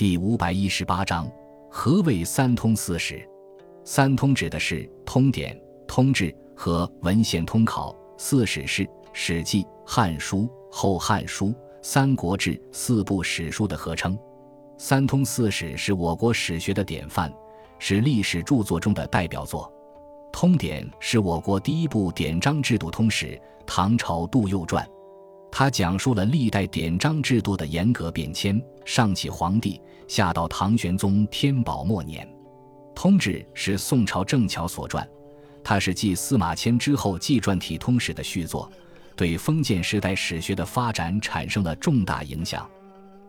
第五百一十八章：何谓三通四史？三通指的是通典、通志和文献通考；四史是《史记》《汉书》《后汉书》《三国志》四部史书的合称。三通四史是我国史学的典范，是历史著作中的代表作。通典是我国第一部典章制度通史，唐朝杜佑传。它讲述了历代典章制度的严格变迁，上起皇帝，下到唐玄宗天宝末年。通志是宋朝郑巧所撰，它是继司马迁之后纪传体通史的续作，对封建时代史学的发展产生了重大影响。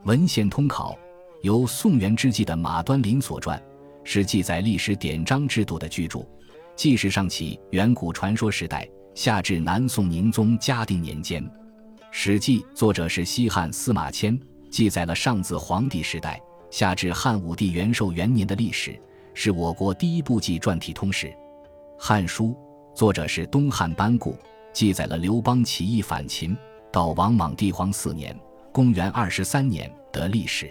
文献通考由宋元之际的马端林所撰，是记载历史典章制度的巨著。纪实上起远古传说时代，下至南宋宁宗嘉定年间，《史记》作者是西汉司马迁，记载了上自皇帝时代下至汉武帝元寿元年的历史，是我国第一部纪传体通史。《汉书》作者是东汉班固，记载了刘邦起义反秦到王莽帝皇四年（公元二十三年）的历史。《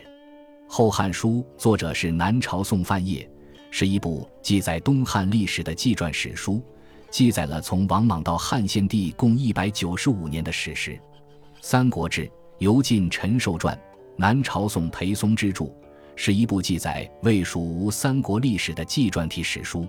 后汉书》作者是南朝宋范晔。是一部记载东汉历史的纪传史书，记载了从王莽到汉献帝共一百九十五年的史实。《三国志》由晋陈寿传，南朝宋裴松之著，是一部记载魏蜀吴三国历史的纪传体史书。